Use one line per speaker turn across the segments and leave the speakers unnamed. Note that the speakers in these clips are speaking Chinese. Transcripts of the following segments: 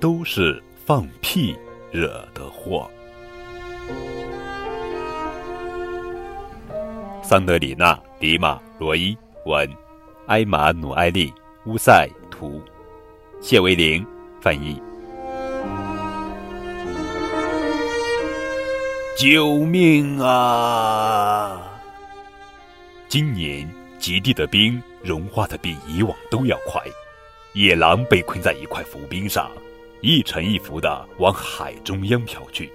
都是放屁惹的祸。桑德里娜·迪马罗伊文，埃马努埃利·乌塞图，谢维玲翻译。救命啊！今年极地的冰融化的比以往都要快，野狼被困在一块浮冰上，一沉一浮的往海中央飘去。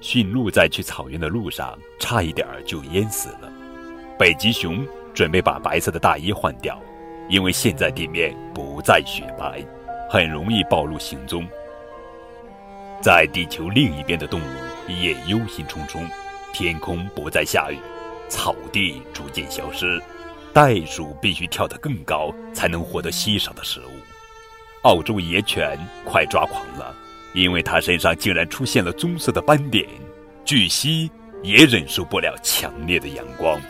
驯鹿在去草原的路上，差一点儿就淹死了。北极熊准备把白色的大衣换掉，因为现在地面不再雪白，很容易暴露行踪。在地球另一边的动物也忧心忡忡，天空不再下雨，草地逐渐消失，袋鼠必须跳得更高才能获得稀少的食物。澳洲野犬快抓狂了，因为它身上竟然出现了棕色的斑点。巨蜥也忍受不了强烈的阳光。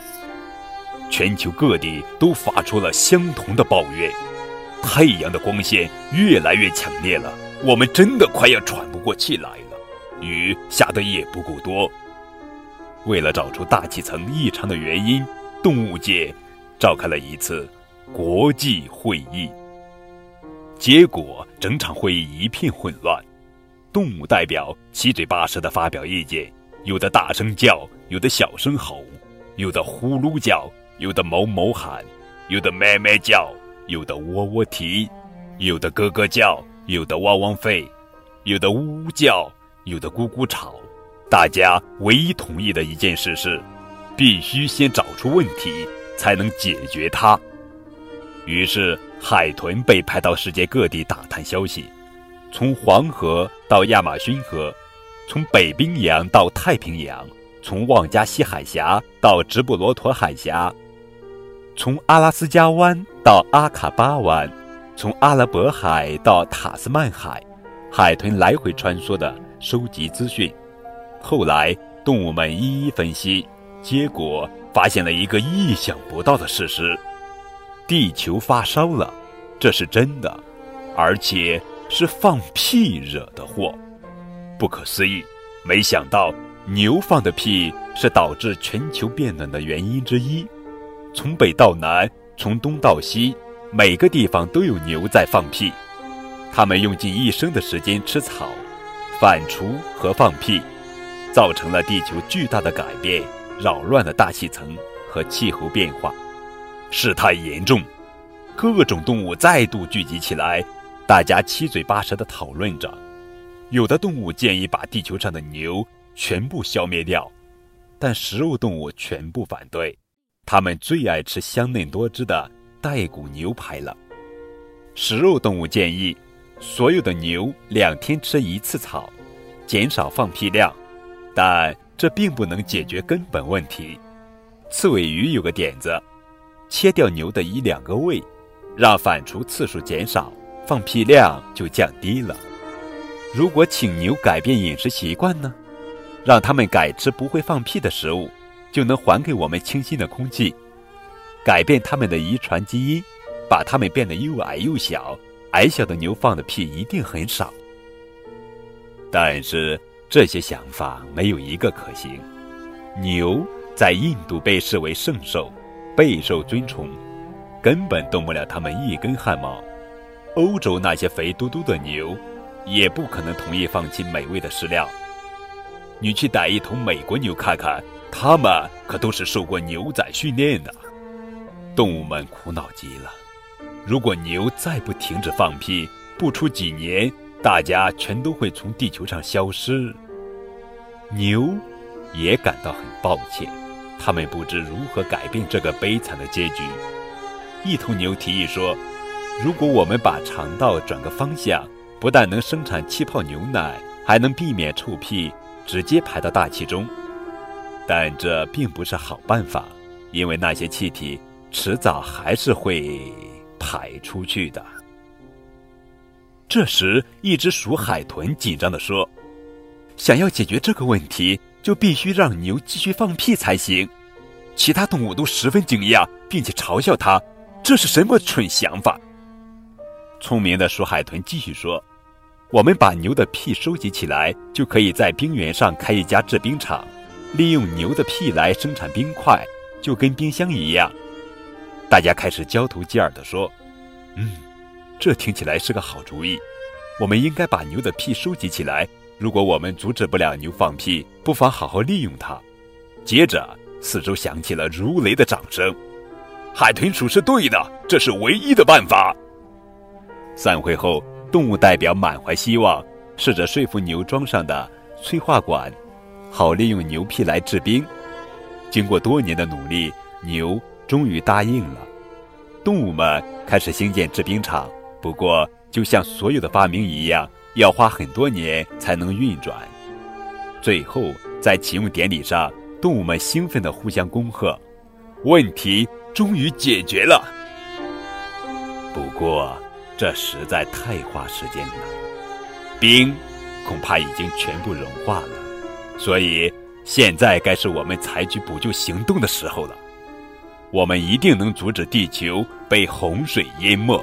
全球各地都发出了相同的抱怨：太阳的光线越来越强烈了，我们真的快要喘不过气来了。雨下的也不够多。为了找出大气层异常的原因，动物界召开了一次国际会议。结果，整场会议一片混乱，动物代表七嘴八舌地发表意见，有的大声叫，有的小声吼，有的呼噜叫。有的哞哞喊，有的咩咩叫，有的喔喔啼，有的咯咯叫，有的汪汪吠，有的呜呜叫，有的咕咕吵。大家唯一同意的一件事是，必须先找出问题，才能解决它。于是，海豚被派到世界各地打探消息，从黄河到亚马逊河，从北冰洋到太平洋，从旺加西海峡到直布罗陀海峡。从阿拉斯加湾到阿卡巴湾，从阿拉伯海到塔斯曼海，海豚来回穿梭的收集资讯。后来，动物们一一分析，结果发现了一个意想不到的事实：地球发烧了，这是真的，而且是放屁惹的祸。不可思议！没想到牛放的屁是导致全球变暖的原因之一。从北到南，从东到西，每个地方都有牛在放屁。它们用尽一生的时间吃草、反刍和放屁，造成了地球巨大的改变，扰乱了大气层和气候变化，事态严重。各种动物再度聚集起来，大家七嘴八舌地讨论着。有的动物建议把地球上的牛全部消灭掉，但食肉动物全部反对。他们最爱吃香嫩多汁的带骨牛排了。食肉动物建议，所有的牛两天吃一次草，减少放屁量，但这并不能解决根本问题。刺尾鱼有个点子，切掉牛的一两个胃，让反刍次数减少，放屁量就降低了。如果请牛改变饮食习惯呢？让他们改吃不会放屁的食物。就能还给我们清新的空气，改变它们的遗传基因，把它们变得又矮又小。矮小的牛放的屁一定很少。但是这些想法没有一个可行。牛在印度被视为圣兽，备受尊崇，根本动不了它们一根汗毛。欧洲那些肥嘟嘟的牛，也不可能同意放弃美味的食料。你去逮一头美国牛看看。他们可都是受过牛仔训练的，动物们苦恼极了。如果牛再不停止放屁，不出几年，大家全都会从地球上消失。牛也感到很抱歉，他们不知如何改变这个悲惨的结局。一头牛提议说：“如果我们把肠道转个方向，不但能生产气泡牛奶，还能避免臭屁直接排到大气中。”但这并不是好办法，因为那些气体迟早还是会排出去的。这时，一只鼠海豚紧张地说：“想要解决这个问题，就必须让牛继续放屁才行。”其他动物都十分惊讶，并且嘲笑他：“这是什么蠢想法？聪明的鼠海豚继续说：“我们把牛的屁收集起来，就可以在冰原上开一家制冰厂，利用牛的屁来生产冰块，就跟冰箱一样。”大家开始交头接耳地说：“嗯，这听起来是个好主意。我们应该把牛的屁收集起来。如果我们阻止不了牛放屁，不妨好好利用它。”接着，四周响起了如雷的掌声。海豚鼠是对的，这是唯一的办法。散会后，动物代表满怀希望，试着说服牛装上的催化管，好利用牛屁来制冰。经过多年的努力，牛终于答应了。动物们开始兴建制冰厂，不过就像所有的发明一样，要花很多年才能运转。最后，在启用典礼上，动物们兴奋地互相恭贺，问题。终于解决了，不过这实在太花时间了。冰恐怕已经全部融化了，所以现在该是我们采取补救行动的时候了。我们一定能阻止地球被洪水淹没。